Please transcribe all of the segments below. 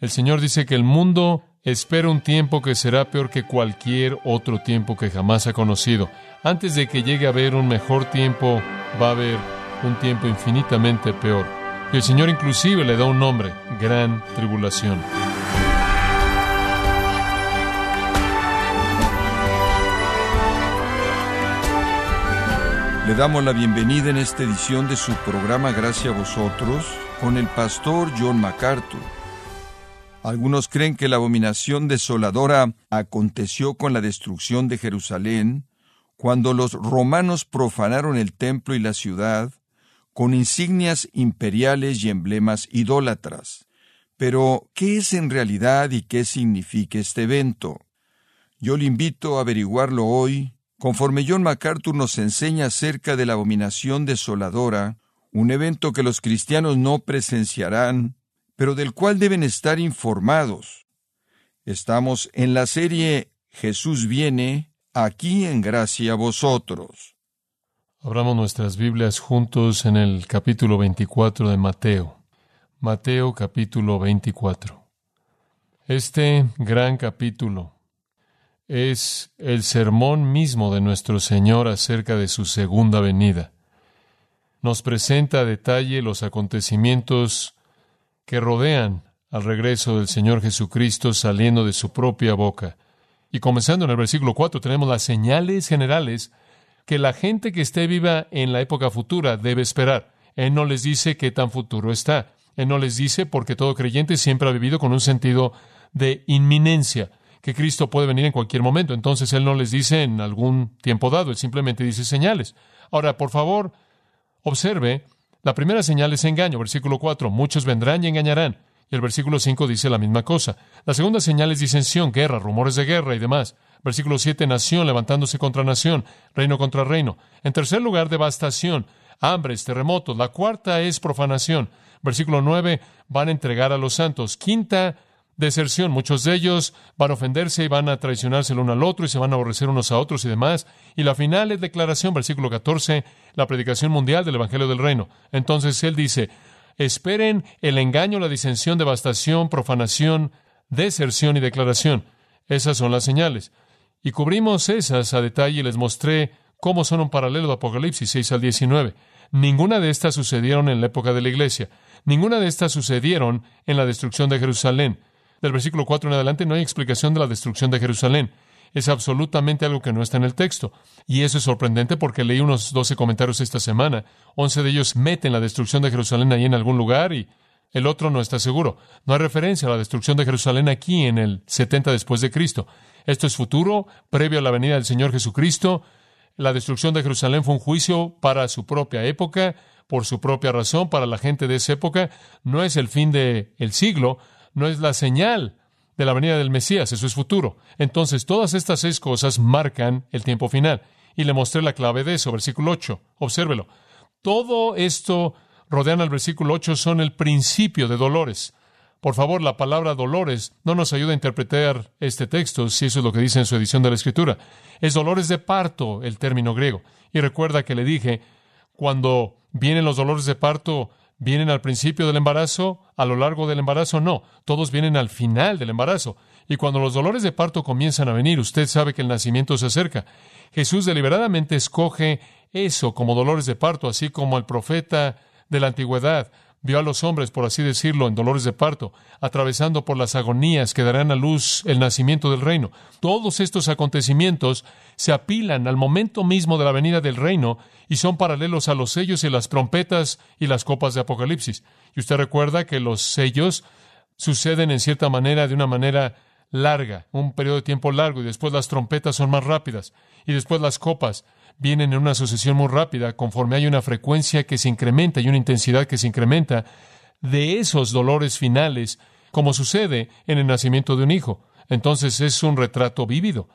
El Señor dice que el mundo espera un tiempo que será peor que cualquier otro tiempo que jamás ha conocido. Antes de que llegue a haber un mejor tiempo, va a haber un tiempo infinitamente peor. Y el Señor inclusive le da un nombre, gran tribulación. Le damos la bienvenida en esta edición de su programa Gracias a vosotros con el pastor John MacArthur. Algunos creen que la abominación desoladora aconteció con la destrucción de Jerusalén, cuando los romanos profanaron el templo y la ciudad con insignias imperiales y emblemas idólatras. Pero, ¿qué es en realidad y qué significa este evento? Yo le invito a averiguarlo hoy Conforme John MacArthur nos enseña acerca de la abominación desoladora, un evento que los cristianos no presenciarán, pero del cual deben estar informados. Estamos en la serie Jesús viene, aquí en gracia a vosotros. Abramos nuestras Biblias juntos en el capítulo 24 de Mateo. Mateo capítulo 24. Este gran capítulo es el sermón mismo de nuestro Señor acerca de su segunda venida. Nos presenta a detalle los acontecimientos que rodean al regreso del Señor Jesucristo saliendo de su propia boca. Y comenzando en el versículo 4 tenemos las señales generales que la gente que esté viva en la época futura debe esperar. Él no les dice qué tan futuro está. Él no les dice porque todo creyente siempre ha vivido con un sentido de inminencia que Cristo puede venir en cualquier momento. Entonces Él no les dice en algún tiempo dado, Él simplemente dice señales. Ahora, por favor, observe, la primera señal es engaño, versículo 4, muchos vendrán y engañarán. Y el versículo 5 dice la misma cosa. La segunda señal es disensión, guerra, rumores de guerra y demás. Versículo 7, nación levantándose contra nación, reino contra reino. En tercer lugar, devastación, hambres, terremotos. La cuarta es profanación. Versículo 9, van a entregar a los santos. Quinta, deserción. Muchos de ellos van a ofenderse y van a traicionarse el uno al otro y se van a aborrecer unos a otros y demás. Y la final es declaración, versículo 14, la predicación mundial del Evangelio del Reino. Entonces él dice, esperen el engaño, la disensión, devastación, profanación, deserción y declaración. Esas son las señales. Y cubrimos esas a detalle y les mostré cómo son un paralelo de Apocalipsis 6 al 19. Ninguna de estas sucedieron en la época de la iglesia. Ninguna de estas sucedieron en la destrucción de Jerusalén del versículo 4 en adelante no hay explicación de la destrucción de Jerusalén. Es absolutamente algo que no está en el texto. Y eso es sorprendente porque leí unos 12 comentarios esta semana. Once de ellos meten la destrucción de Jerusalén ahí en algún lugar y el otro no está seguro. No hay referencia a la destrucción de Jerusalén aquí en el 70 después de Cristo. Esto es futuro, previo a la venida del Señor Jesucristo. La destrucción de Jerusalén fue un juicio para su propia época, por su propia razón, para la gente de esa época. No es el fin del siglo, no es la señal de la venida del Mesías, eso es futuro. Entonces, todas estas seis cosas marcan el tiempo final. Y le mostré la clave de eso, versículo 8. Obsérvelo. Todo esto rodean al versículo 8 son el principio de dolores. Por favor, la palabra dolores no nos ayuda a interpretar este texto, si eso es lo que dice en su edición de la Escritura. Es dolores de parto el término griego. Y recuerda que le dije, cuando vienen los dolores de parto, ¿Vienen al principio del embarazo? ¿A lo largo del embarazo? No, todos vienen al final del embarazo. Y cuando los dolores de parto comienzan a venir, usted sabe que el nacimiento se acerca. Jesús deliberadamente escoge eso como dolores de parto, así como el profeta de la antigüedad vio a los hombres, por así decirlo, en dolores de parto, atravesando por las agonías que darán a luz el nacimiento del reino. Todos estos acontecimientos se apilan al momento mismo de la venida del reino y son paralelos a los sellos y las trompetas y las copas de Apocalipsis. Y usted recuerda que los sellos suceden en cierta manera de una manera larga, un periodo de tiempo largo, y después las trompetas son más rápidas, y después las copas vienen en una sucesión muy rápida, conforme hay una frecuencia que se incrementa y una intensidad que se incrementa de esos dolores finales, como sucede en el nacimiento de un hijo. Entonces es un retrato vívido.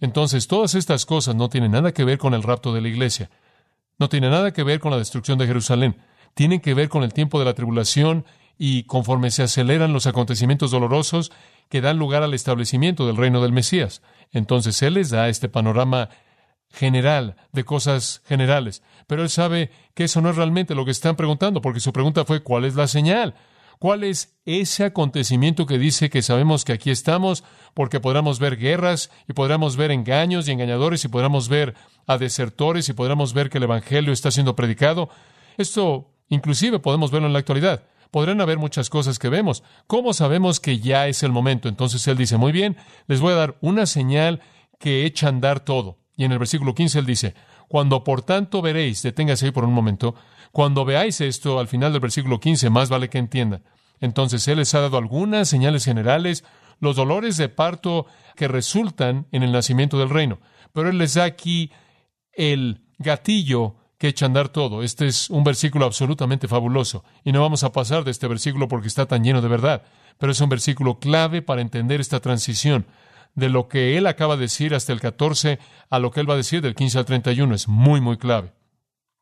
Entonces todas estas cosas no tienen nada que ver con el rapto de la iglesia, no tienen nada que ver con la destrucción de Jerusalén, tienen que ver con el tiempo de la tribulación y conforme se aceleran los acontecimientos dolorosos que dan lugar al establecimiento del reino del Mesías. Entonces Él les da este panorama general, de cosas generales. Pero él sabe que eso no es realmente lo que están preguntando, porque su pregunta fue ¿cuál es la señal? ¿Cuál es ese acontecimiento que dice que sabemos que aquí estamos? Porque podremos ver guerras y podremos ver engaños y engañadores y podremos ver a desertores y podremos ver que el Evangelio está siendo predicado. Esto inclusive podemos verlo en la actualidad. Podrán haber muchas cosas que vemos. ¿Cómo sabemos que ya es el momento? Entonces él dice, muy bien, les voy a dar una señal que echa a andar todo. Y en el versículo 15 él dice, cuando por tanto veréis, deténgase ahí por un momento, cuando veáis esto al final del versículo 15, más vale que entienda. Entonces Él les ha dado algunas señales generales, los dolores de parto que resultan en el nacimiento del reino. Pero Él les da aquí el gatillo que echa a andar todo. Este es un versículo absolutamente fabuloso. Y no vamos a pasar de este versículo porque está tan lleno de verdad. Pero es un versículo clave para entender esta transición de lo que él acaba de decir hasta el 14 a lo que él va a decir del 15 al 31. Es muy, muy clave.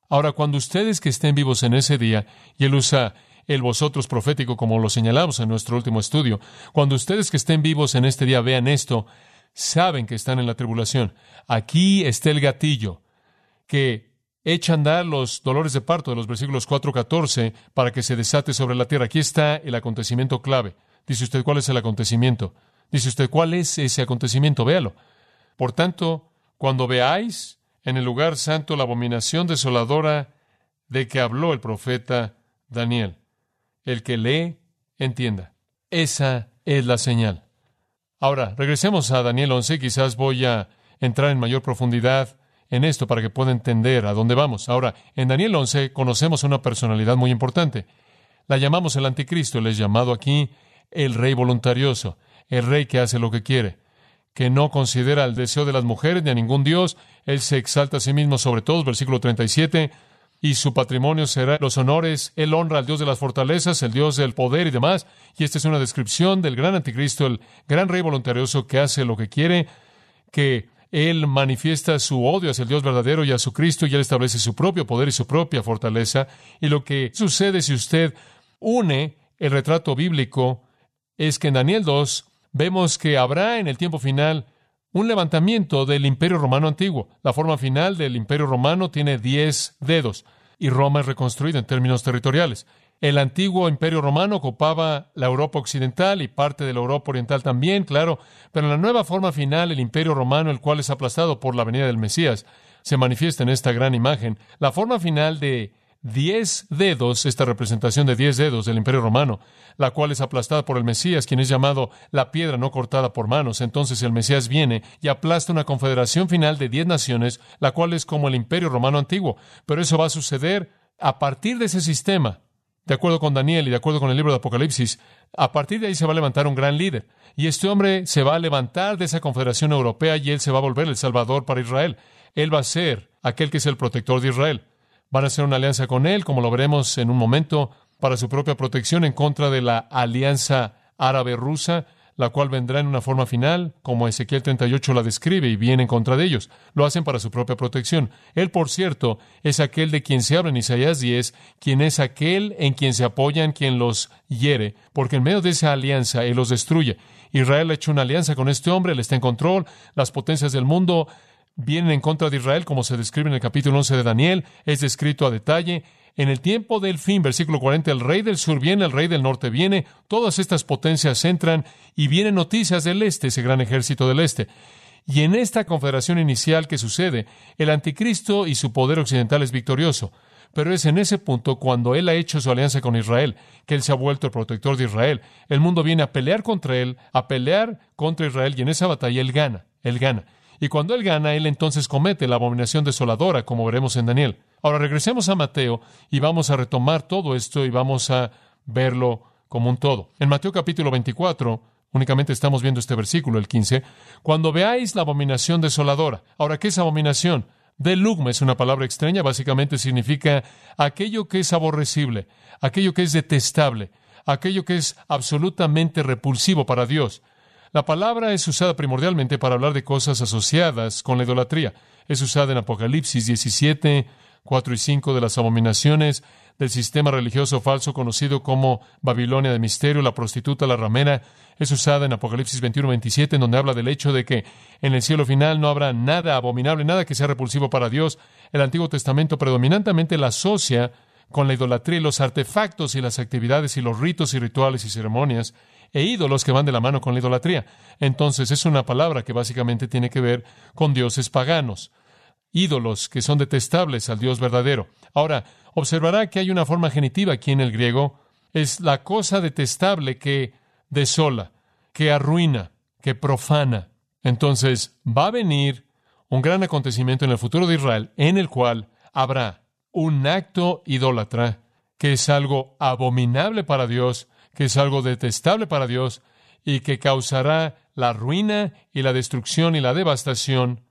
Ahora, cuando ustedes que estén vivos en ese día, y él usa el vosotros profético como lo señalamos en nuestro último estudio, cuando ustedes que estén vivos en este día vean esto, saben que están en la tribulación. Aquí está el gatillo que echa a andar los dolores de parto de los versículos 4 14 para que se desate sobre la tierra. Aquí está el acontecimiento clave. Dice usted, ¿cuál es el acontecimiento? Dice usted, ¿cuál es ese acontecimiento? Véalo. Por tanto, cuando veáis en el lugar santo la abominación desoladora de que habló el profeta Daniel, el que lee, entienda. Esa es la señal. Ahora, regresemos a Daniel 11. Quizás voy a entrar en mayor profundidad en esto para que pueda entender a dónde vamos. Ahora, en Daniel 11 conocemos una personalidad muy importante. La llamamos el anticristo. Él es llamado aquí el rey voluntarioso el rey que hace lo que quiere, que no considera el deseo de las mujeres ni a ningún dios, él se exalta a sí mismo sobre todos, versículo 37, y su patrimonio será los honores, él honra al Dios de las fortalezas, el Dios del poder y demás, y esta es una descripción del gran anticristo, el gran rey voluntarioso que hace lo que quiere, que él manifiesta su odio hacia el Dios verdadero y a su Cristo, y él establece su propio poder y su propia fortaleza, y lo que sucede si usted une el retrato bíblico es que en Daniel 2 vemos que habrá en el tiempo final un levantamiento del imperio romano antiguo. La forma final del imperio romano tiene diez dedos y Roma es reconstruida en términos territoriales. El antiguo imperio romano ocupaba la Europa occidental y parte de la Europa oriental también, claro, pero en la nueva forma final el imperio romano, el cual es aplastado por la venida del Mesías, se manifiesta en esta gran imagen. La forma final de diez dedos, esta representación de diez dedos del Imperio Romano, la cual es aplastada por el Mesías, quien es llamado la piedra no cortada por manos. Entonces el Mesías viene y aplasta una confederación final de diez naciones, la cual es como el Imperio Romano antiguo. Pero eso va a suceder a partir de ese sistema. De acuerdo con Daniel y de acuerdo con el libro de Apocalipsis, a partir de ahí se va a levantar un gran líder. Y este hombre se va a levantar de esa confederación europea y él se va a volver el Salvador para Israel. Él va a ser aquel que es el protector de Israel van a hacer una alianza con él, como lo veremos en un momento, para su propia protección en contra de la alianza árabe-rusa, la cual vendrá en una forma final, como Ezequiel 38 la describe y viene en contra de ellos. Lo hacen para su propia protección. Él, por cierto, es aquel de quien se habla en Isaías 10, quien es aquel en quien se apoyan, quien los hiere, porque en medio de esa alianza Él los destruye. Israel ha hecho una alianza con este hombre, Él está en control, las potencias del mundo vienen en contra de Israel, como se describe en el capítulo 11 de Daniel, es descrito a detalle. En el tiempo del fin, versículo 40, el rey del sur viene, el rey del norte viene, todas estas potencias entran y vienen noticias del este, ese gran ejército del este. Y en esta confederación inicial que sucede, el anticristo y su poder occidental es victorioso. Pero es en ese punto, cuando él ha hecho su alianza con Israel, que él se ha vuelto el protector de Israel. El mundo viene a pelear contra él, a pelear contra Israel, y en esa batalla él gana, él gana. Y cuando él gana, él entonces comete la abominación desoladora, como veremos en Daniel. Ahora regresemos a Mateo y vamos a retomar todo esto y vamos a verlo como un todo. En Mateo capítulo 24, únicamente estamos viendo este versículo, el 15, cuando veáis la abominación desoladora. Ahora, ¿qué es abominación? De lugma es una palabra extraña, básicamente significa aquello que es aborrecible, aquello que es detestable, aquello que es absolutamente repulsivo para Dios. La palabra es usada primordialmente para hablar de cosas asociadas con la idolatría. Es usada en Apocalipsis 17, 4 y 5 de las abominaciones del sistema religioso falso conocido como Babilonia de misterio, la prostituta, la ramera. Es usada en Apocalipsis 21, 27, en donde habla del hecho de que en el cielo final no habrá nada abominable, nada que sea repulsivo para Dios. El Antiguo Testamento predominantemente la asocia con la idolatría y los artefactos y las actividades y los ritos y rituales y ceremonias e ídolos que van de la mano con la idolatría. Entonces es una palabra que básicamente tiene que ver con dioses paganos, ídolos que son detestables al Dios verdadero. Ahora, observará que hay una forma genitiva aquí en el griego, es la cosa detestable que desola, que arruina, que profana. Entonces va a venir un gran acontecimiento en el futuro de Israel en el cual habrá un acto idólatra que es algo abominable para Dios, que es algo detestable para Dios y que causará la ruina y la destrucción y la devastación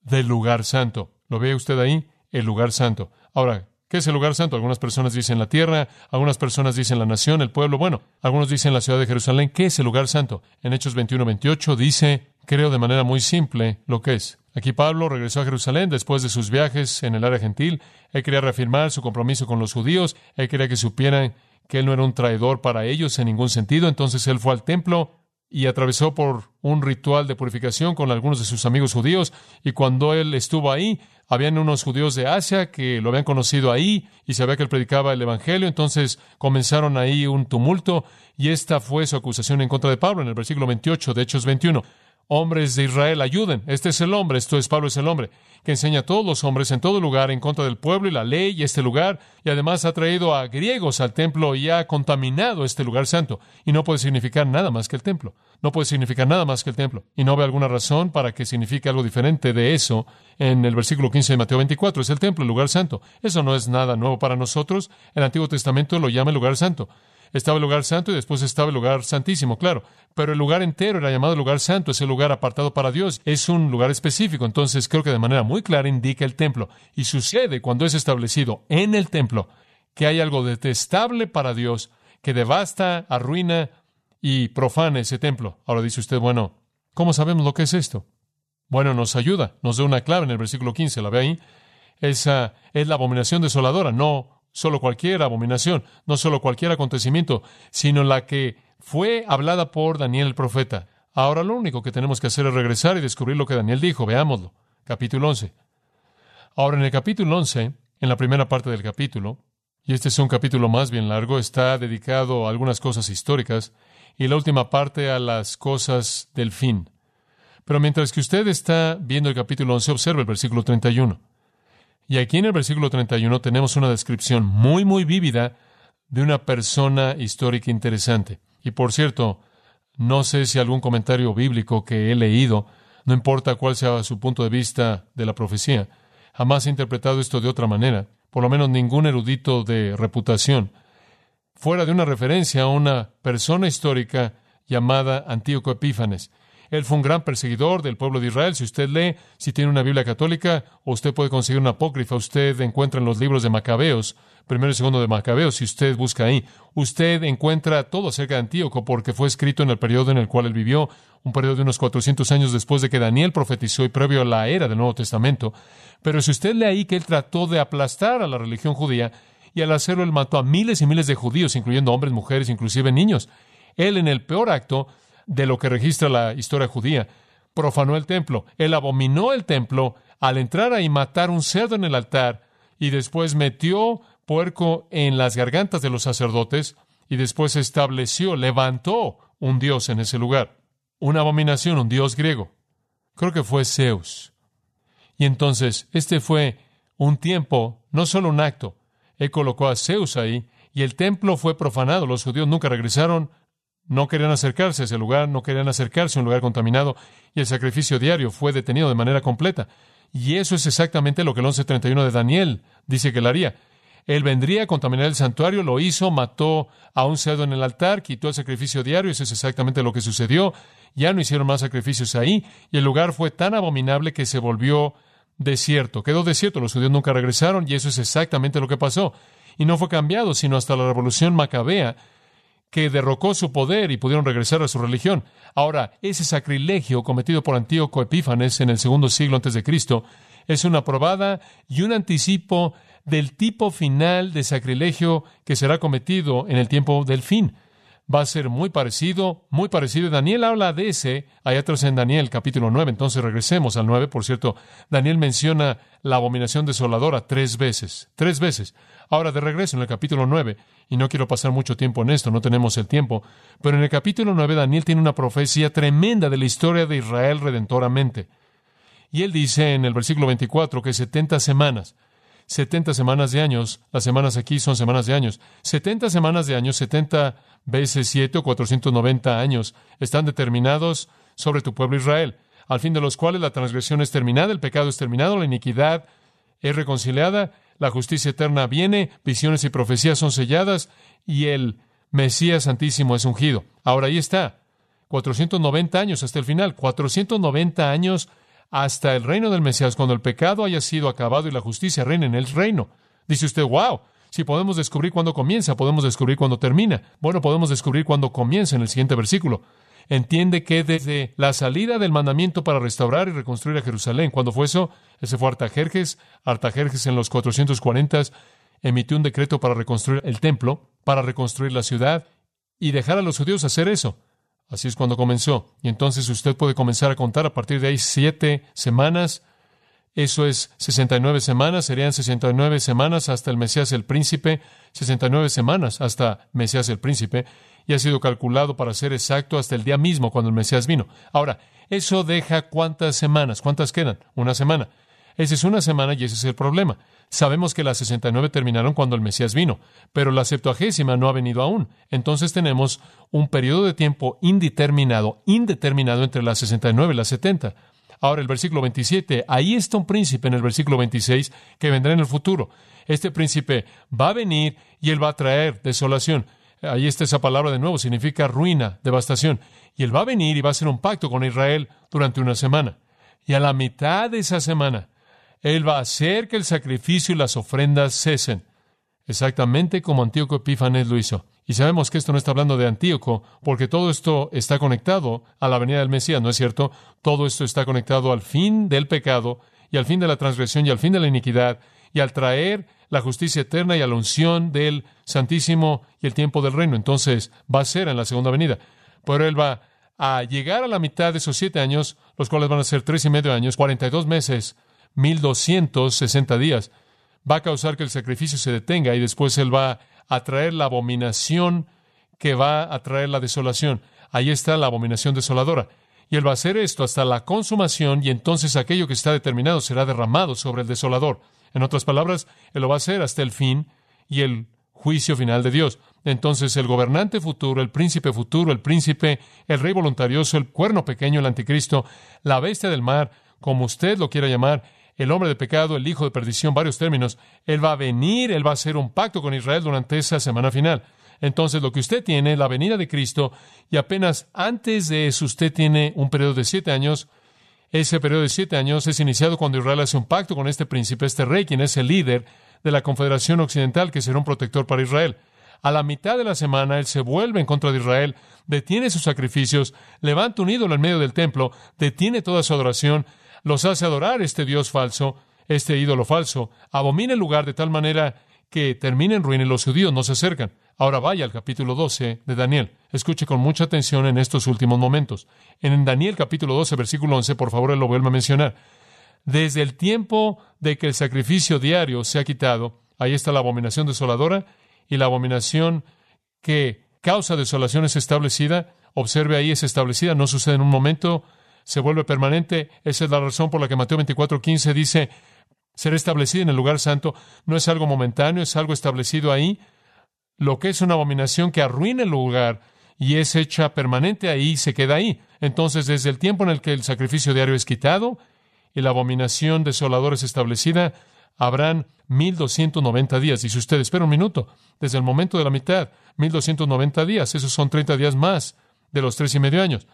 del lugar santo. ¿Lo ve usted ahí? El lugar santo. Ahora, ¿qué es el lugar santo? Algunas personas dicen la tierra, algunas personas dicen la nación, el pueblo. Bueno, algunos dicen la ciudad de Jerusalén. ¿Qué es el lugar santo? En Hechos 21-28 dice, creo de manera muy simple, lo que es. Aquí Pablo regresó a Jerusalén después de sus viajes en el área gentil. Él quería reafirmar su compromiso con los judíos. Él quería que supieran que él no era un traidor para ellos en ningún sentido. Entonces él fue al templo y atravesó por un ritual de purificación con algunos de sus amigos judíos. Y cuando él estuvo ahí, habían unos judíos de Asia que lo habían conocido ahí y sabía que él predicaba el Evangelio. Entonces comenzaron ahí un tumulto y esta fue su acusación en contra de Pablo en el versículo 28 de Hechos 21 hombres de Israel, ayuden. Este es el hombre, esto es Pablo, es el hombre, que enseña a todos los hombres en todo lugar en contra del pueblo y la ley y este lugar, y además ha traído a griegos al templo y ha contaminado este lugar santo. Y no puede significar nada más que el templo. No puede significar nada más que el templo. Y no ve alguna razón para que signifique algo diferente de eso en el versículo 15 de Mateo 24. Es el templo, el lugar santo. Eso no es nada nuevo para nosotros. El Antiguo Testamento lo llama el lugar santo. Estaba el lugar santo y después estaba el lugar santísimo, claro. Pero el lugar entero era llamado lugar santo, es el lugar apartado para Dios, es un lugar específico. Entonces creo que de manera muy clara indica el templo. Y sucede cuando es establecido en el templo que hay algo detestable para Dios que devasta, arruina y profana ese templo. Ahora dice usted, bueno, ¿cómo sabemos lo que es esto? Bueno, nos ayuda, nos da una clave en el versículo 15, ¿la ve ahí? Esa es la abominación desoladora, no solo cualquier abominación, no solo cualquier acontecimiento, sino la que fue hablada por Daniel el profeta. Ahora lo único que tenemos que hacer es regresar y descubrir lo que Daniel dijo. Veámoslo. Capítulo 11. Ahora en el capítulo 11, en la primera parte del capítulo, y este es un capítulo más bien largo, está dedicado a algunas cosas históricas y la última parte a las cosas del fin. Pero mientras que usted está viendo el capítulo 11, observe el versículo 31. Y aquí en el versículo 31 tenemos una descripción muy, muy vívida de una persona histórica interesante. Y por cierto, no sé si algún comentario bíblico que he leído, no importa cuál sea su punto de vista de la profecía, jamás ha interpretado esto de otra manera, por lo menos ningún erudito de reputación, fuera de una referencia a una persona histórica llamada Antíoco Epífanes. Él fue un gran perseguidor del pueblo de Israel. Si usted lee, si tiene una Biblia católica, o usted puede conseguir una apócrifa, usted encuentra en los libros de Macabeos, primero y segundo de Macabeos, si usted busca ahí, usted encuentra todo acerca de Antíoco, porque fue escrito en el periodo en el cual él vivió, un periodo de unos 400 años después de que Daniel profetizó y previo a la era del Nuevo Testamento. Pero si usted lee ahí que él trató de aplastar a la religión judía, y al hacerlo él mató a miles y miles de judíos, incluyendo hombres, mujeres, inclusive niños. Él en el peor acto de lo que registra la historia judía. Profanó el templo. Él abominó el templo al entrar ahí matar un cerdo en el altar y después metió puerco en las gargantas de los sacerdotes y después estableció, levantó un dios en ese lugar. Una abominación, un dios griego. Creo que fue Zeus. Y entonces, este fue un tiempo, no solo un acto. Él colocó a Zeus ahí y el templo fue profanado. Los judíos nunca regresaron no querían acercarse a ese lugar, no querían acercarse a un lugar contaminado y el sacrificio diario fue detenido de manera completa. Y eso es exactamente lo que el 1131 de Daniel dice que él haría. Él vendría a contaminar el santuario, lo hizo, mató a un cerdo en el altar, quitó el sacrificio diario, eso es exactamente lo que sucedió. Ya no hicieron más sacrificios ahí y el lugar fue tan abominable que se volvió desierto. Quedó desierto, los judíos nunca regresaron y eso es exactamente lo que pasó. Y no fue cambiado sino hasta la revolución macabea que derrocó su poder y pudieron regresar a su religión. Ahora, ese sacrilegio cometido por Antíoco Epífanes en el segundo siglo antes de Cristo es una probada y un anticipo del tipo final de sacrilegio que será cometido en el tiempo del fin. va a ser muy parecido, muy parecido. Daniel habla de ese, hay atrás en Daniel capítulo 9, entonces regresemos al 9, por cierto, Daniel menciona la abominación desoladora tres veces, tres veces. Ahora de regreso en el capítulo 9, y no quiero pasar mucho tiempo en esto, no tenemos el tiempo, pero en el capítulo 9 Daniel tiene una profecía tremenda de la historia de Israel redentoramente. Y él dice en el versículo 24 que 70 semanas, 70 semanas de años, las semanas aquí son semanas de años, 70 semanas de años, 70 veces 7 o 490 años, están determinados sobre tu pueblo Israel, al fin de los cuales la transgresión es terminada, el pecado es terminado, la iniquidad es reconciliada, la justicia eterna viene, visiones y profecías son selladas y el Mesías Santísimo es ungido. Ahora ahí está, 490 años hasta el final, 490 años hasta el reino del Mesías, cuando el pecado haya sido acabado y la justicia reine en el reino. Dice usted, wow, si podemos descubrir cuándo comienza, podemos descubrir cuándo termina. Bueno, podemos descubrir cuándo comienza en el siguiente versículo. Entiende que desde la salida del mandamiento para restaurar y reconstruir a Jerusalén, ¿cuándo fue eso? Ese fue Artajerjes. Artajerjes en los 440 emitió un decreto para reconstruir el templo, para reconstruir la ciudad y dejar a los judíos hacer eso. Así es cuando comenzó. Y entonces usted puede comenzar a contar a partir de ahí siete semanas. Eso es 69 semanas, serían 69 semanas hasta el Mesías el Príncipe, 69 semanas hasta Mesías el Príncipe, y ha sido calculado para ser exacto hasta el día mismo cuando el Mesías vino. Ahora, eso deja cuántas semanas, cuántas quedan, una semana. Esa es una semana y ese es el problema. Sabemos que las 69 terminaron cuando el Mesías vino, pero la septuagésima no ha venido aún. Entonces tenemos un periodo de tiempo indeterminado, indeterminado entre las 69 y las 70. Ahora el versículo 27, ahí está un príncipe en el versículo 26 que vendrá en el futuro. Este príncipe va a venir y él va a traer desolación. Ahí está esa palabra de nuevo, significa ruina, devastación. Y él va a venir y va a hacer un pacto con Israel durante una semana. Y a la mitad de esa semana, él va a hacer que el sacrificio y las ofrendas cesen, exactamente como Antíoco Epífanes lo hizo. Y sabemos que esto no está hablando de Antíoco, porque todo esto está conectado a la venida del Mesías, ¿no es cierto? Todo esto está conectado al fin del pecado y al fin de la transgresión y al fin de la iniquidad y al traer la justicia eterna y a la unción del Santísimo y el tiempo del reino. Entonces va a ser en la segunda venida. Pero él va a llegar a la mitad de esos siete años, los cuales van a ser tres y medio años, cuarenta y dos meses, mil doscientos sesenta días. Va a causar que el sacrificio se detenga y después él va a traer la abominación que va a traer la desolación. Ahí está la abominación desoladora. Y él va a hacer esto hasta la consumación y entonces aquello que está determinado será derramado sobre el desolador. En otras palabras, Él lo va a hacer hasta el fin y el juicio final de Dios. Entonces el gobernante futuro, el príncipe futuro, el príncipe, el rey voluntarioso, el cuerno pequeño, el anticristo, la bestia del mar, como usted lo quiera llamar, el hombre de pecado, el hijo de perdición, varios términos, Él va a venir, Él va a hacer un pacto con Israel durante esa semana final. Entonces lo que usted tiene, la venida de Cristo, y apenas antes de eso usted tiene un periodo de siete años, ese periodo de siete años es iniciado cuando Israel hace un pacto con este príncipe, este rey, quien es el líder de la Confederación Occidental, que será un protector para Israel. A la mitad de la semana, él se vuelve en contra de Israel, detiene sus sacrificios, levanta un ídolo en medio del templo, detiene toda su adoración, los hace adorar este Dios falso, este ídolo falso, abomina el lugar de tal manera que termina en ruina y los judíos no se acercan. Ahora vaya al capítulo 12 de Daniel. Escuche con mucha atención en estos últimos momentos. En Daniel capítulo 12, versículo 11, por favor, lo vuelve a mencionar. Desde el tiempo de que el sacrificio diario se ha quitado, ahí está la abominación desoladora y la abominación que causa desolación es establecida. Observe ahí, es establecida, no sucede en un momento, se vuelve permanente. Esa es la razón por la que Mateo 24, 15 dice, será establecida en el lugar santo. No es algo momentáneo, es algo establecido ahí lo que es una abominación que arruina el lugar y es hecha permanente ahí, se queda ahí. Entonces, desde el tiempo en el que el sacrificio diario es quitado y la abominación desoladora es establecida, habrán 1290 días. Si usted espera un minuto, desde el momento de la mitad, 1290 días, esos son 30 días más de los tres y medio años.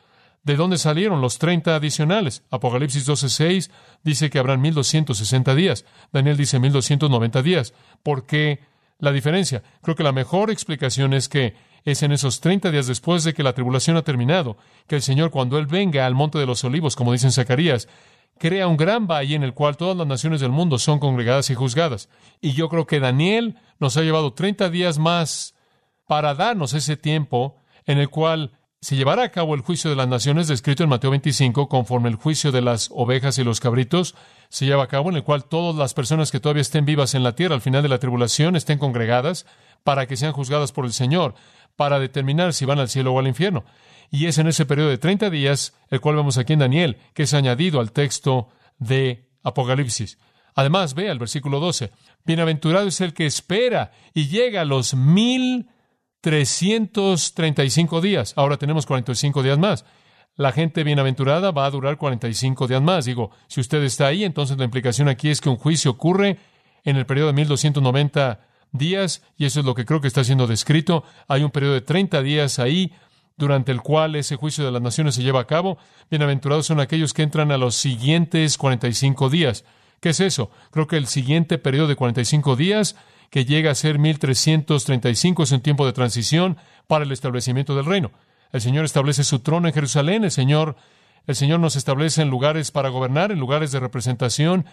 ¿De dónde salieron los 30 adicionales? Apocalipsis 12:6 dice que habrán 1260 días. Daniel dice 1290 días. ¿Por qué la diferencia. Creo que la mejor explicación es que es en esos 30 días después de que la tribulación ha terminado, que el Señor, cuando Él venga al monte de los olivos, como dicen Zacarías, crea un gran valle en el cual todas las naciones del mundo son congregadas y juzgadas. Y yo creo que Daniel nos ha llevado 30 días más para darnos ese tiempo en el cual se llevará a cabo el juicio de las naciones descrito en Mateo 25, conforme el juicio de las ovejas y los cabritos se lleva a cabo, en el cual todas las personas que todavía estén vivas en la tierra al final de la tribulación estén congregadas para que sean juzgadas por el Señor, para determinar si van al cielo o al infierno. Y es en ese periodo de 30 días, el cual vemos aquí en Daniel, que es añadido al texto de Apocalipsis. Además, vea el versículo 12. Bienaventurado es el que espera y llega a los mil 335 días. Ahora tenemos 45 días más. La gente bienaventurada va a durar 45 días más. Digo, si usted está ahí, entonces la implicación aquí es que un juicio ocurre en el periodo de 1290 días, y eso es lo que creo que está siendo descrito. Hay un periodo de 30 días ahí durante el cual ese juicio de las naciones se lleva a cabo. Bienaventurados son aquellos que entran a los siguientes 45 días. ¿Qué es eso? Creo que el siguiente periodo de 45 días que llega a ser 1335, es un tiempo de transición para el establecimiento del reino. El Señor establece su trono en Jerusalén, el Señor, el Señor nos establece en lugares para gobernar, en lugares de representación,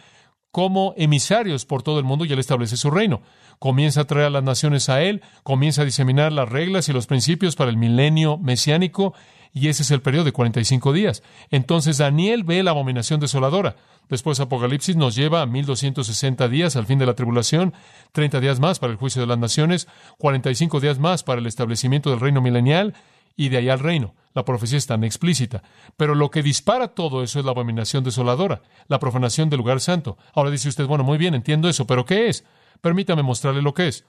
como emisarios por todo el mundo y Él establece su reino. Comienza a traer a las naciones a Él, comienza a diseminar las reglas y los principios para el milenio mesiánico y ese es el periodo de 45 días. Entonces Daniel ve la abominación desoladora. Después Apocalipsis nos lleva a 1260 días al fin de la tribulación, 30 días más para el juicio de las naciones, 45 días más para el establecimiento del reino milenial y de allá al reino. La profecía es tan explícita. Pero lo que dispara todo eso es la abominación desoladora, la profanación del lugar santo. Ahora dice usted, bueno, muy bien, entiendo eso, pero ¿qué es? Permítame mostrarle lo que es.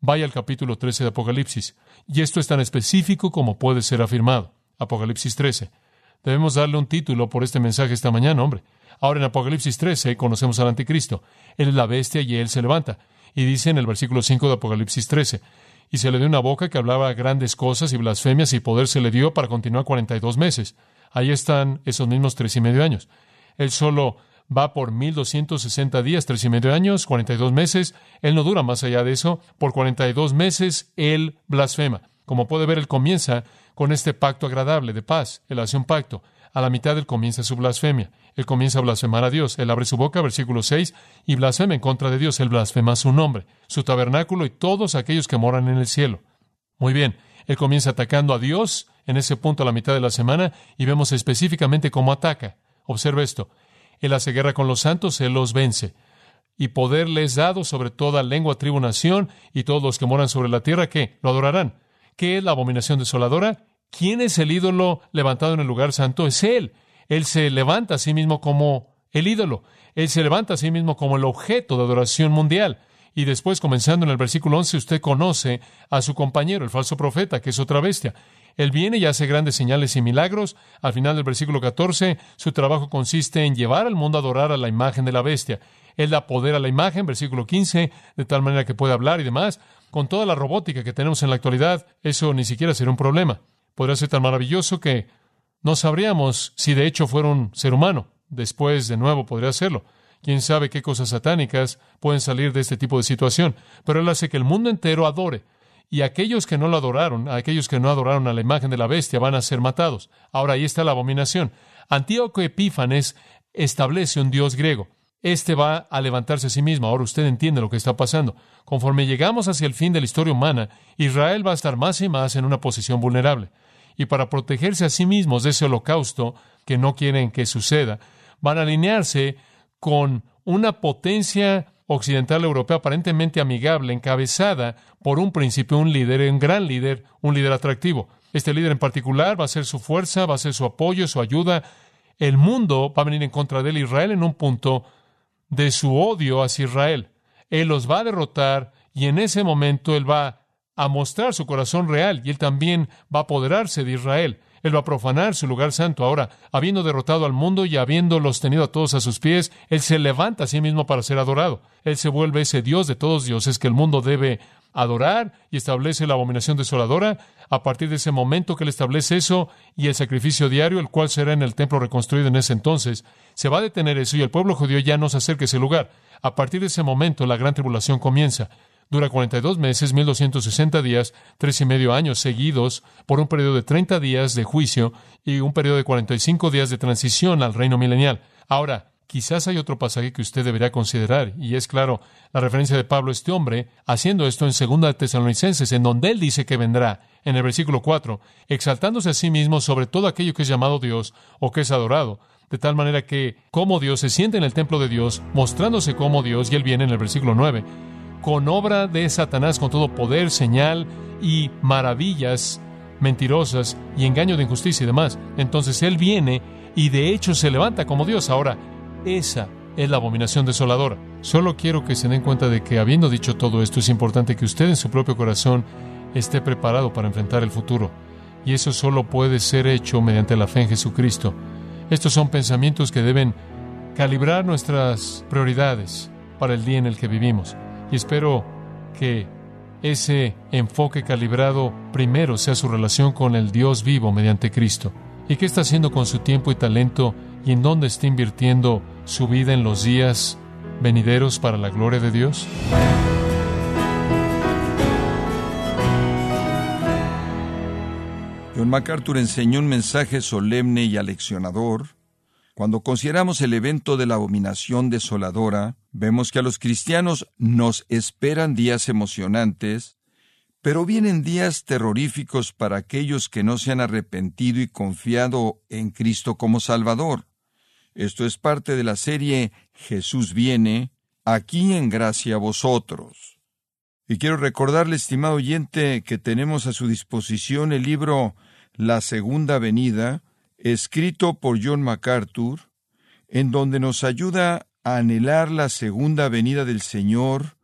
Vaya al capítulo 13 de Apocalipsis. Y esto es tan específico como puede ser afirmado. Apocalipsis 13. Debemos darle un título por este mensaje esta mañana, hombre. Ahora en Apocalipsis 13 conocemos al anticristo. Él es la bestia y él se levanta. Y dice en el versículo 5 de Apocalipsis 13, y se le dio una boca que hablaba grandes cosas y blasfemias y poder se le dio para continuar 42 meses. Ahí están esos mismos tres y medio años. Él solo va por 1260 días, tres y medio años, 42 meses. Él no dura más allá de eso. Por 42 meses él blasfema. Como puede ver, él comienza con este pacto agradable de paz. Él hace un pacto. A la mitad él comienza su blasfemia. Él comienza a blasfemar a Dios. Él abre su boca, versículo 6, y blasfema en contra de Dios. Él blasfema su nombre, su tabernáculo y todos aquellos que moran en el cielo. Muy bien, él comienza atacando a Dios en ese punto a la mitad de la semana y vemos específicamente cómo ataca. Observe esto. Él hace guerra con los santos, él los vence. Y poder les dado sobre toda lengua, tribu, nación, y todos los que moran sobre la tierra, ¿qué? Lo adorarán. ¿Qué es la abominación desoladora? ¿Quién es el ídolo levantado en el lugar santo? Es Él. Él se levanta a sí mismo como el ídolo. Él se levanta a sí mismo como el objeto de adoración mundial. Y después, comenzando en el versículo 11, usted conoce a su compañero, el falso profeta, que es otra bestia. Él viene y hace grandes señales y milagros. Al final del versículo 14, su trabajo consiste en llevar al mundo a adorar a la imagen de la bestia. Él da poder a la imagen, versículo 15, de tal manera que puede hablar y demás. Con toda la robótica que tenemos en la actualidad, eso ni siquiera será un problema. Podría ser tan maravilloso que no sabríamos si de hecho fuera un ser humano. Después, de nuevo, podría serlo. Quién sabe qué cosas satánicas pueden salir de este tipo de situación. Pero Él hace que el mundo entero adore. Y aquellos que no lo adoraron, aquellos que no adoraron a la imagen de la bestia, van a ser matados. Ahora ahí está la abominación. Antíoco Epífanes establece un dios griego. Este va a levantarse a sí mismo. Ahora usted entiende lo que está pasando. Conforme llegamos hacia el fin de la historia humana, Israel va a estar más y más en una posición vulnerable y para protegerse a sí mismos de ese holocausto que no quieren que suceda, van a alinearse con una potencia occidental europea aparentemente amigable, encabezada por un principio, un líder, un gran líder, un líder atractivo. Este líder en particular va a ser su fuerza, va a ser su apoyo, su ayuda. El mundo va a venir en contra de él, Israel, en un punto de su odio hacia Israel. Él los va a derrotar y en ese momento él va a mostrar su corazón real y él también va a apoderarse de Israel. Él va a profanar su lugar santo. Ahora, habiendo derrotado al mundo y habiéndolos tenido a todos a sus pies, Él se levanta a sí mismo para ser adorado. Él se vuelve ese Dios de todos dioses que el mundo debe adorar y establece la abominación desoladora. A partir de ese momento que Él establece eso y el sacrificio diario, el cual será en el templo reconstruido en ese entonces, se va a detener eso y el pueblo judío ya no se acerca a ese lugar. A partir de ese momento, la gran tribulación comienza. Dura 42 meses, 1260 días, tres y medio años seguidos por un periodo de 30 días de juicio y un periodo de 45 días de transición al reino milenial. Ahora, quizás hay otro pasaje que usted debería considerar, y es claro, la referencia de Pablo este hombre, haciendo esto en 2 Tesalonicenses, en donde él dice que vendrá, en el versículo 4, exaltándose a sí mismo sobre todo aquello que es llamado Dios o que es adorado, de tal manera que, como Dios se siente en el templo de Dios, mostrándose como Dios, y él viene en el versículo 9, con obra de Satanás, con todo poder, señal y maravillas mentirosas y engaño de injusticia y demás. Entonces Él viene y de hecho se levanta como Dios. Ahora, esa es la abominación desoladora. Solo quiero que se den cuenta de que habiendo dicho todo esto, es importante que usted en su propio corazón esté preparado para enfrentar el futuro. Y eso solo puede ser hecho mediante la fe en Jesucristo. Estos son pensamientos que deben calibrar nuestras prioridades para el día en el que vivimos. Y espero que ese enfoque calibrado primero sea su relación con el Dios vivo mediante Cristo. ¿Y qué está haciendo con su tiempo y talento y en dónde está invirtiendo su vida en los días venideros para la gloria de Dios? John MacArthur enseñó un mensaje solemne y aleccionador cuando consideramos el evento de la abominación desoladora, vemos que a los cristianos nos esperan días emocionantes, pero vienen días terroríficos para aquellos que no se han arrepentido y confiado en Cristo como Salvador. Esto es parte de la serie Jesús viene, aquí en gracia a vosotros. Y quiero recordarle, estimado oyente, que tenemos a su disposición el libro La Segunda Venida, escrito por John MacArthur, en donde nos ayuda a anhelar la segunda venida del Señor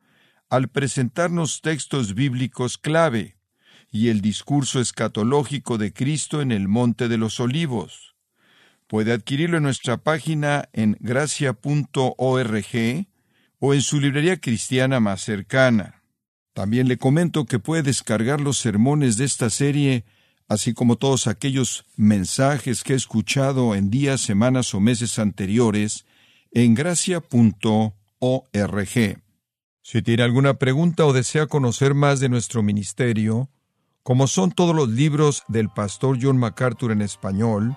al presentarnos textos bíblicos clave y el discurso escatológico de Cristo en el Monte de los Olivos. Puede adquirirlo en nuestra página en gracia.org o en su librería cristiana más cercana. También le comento que puede descargar los sermones de esta serie así como todos aquellos mensajes que he escuchado en días, semanas o meses anteriores en gracia.org. Si tiene alguna pregunta o desea conocer más de nuestro ministerio, como son todos los libros del pastor John MacArthur en español,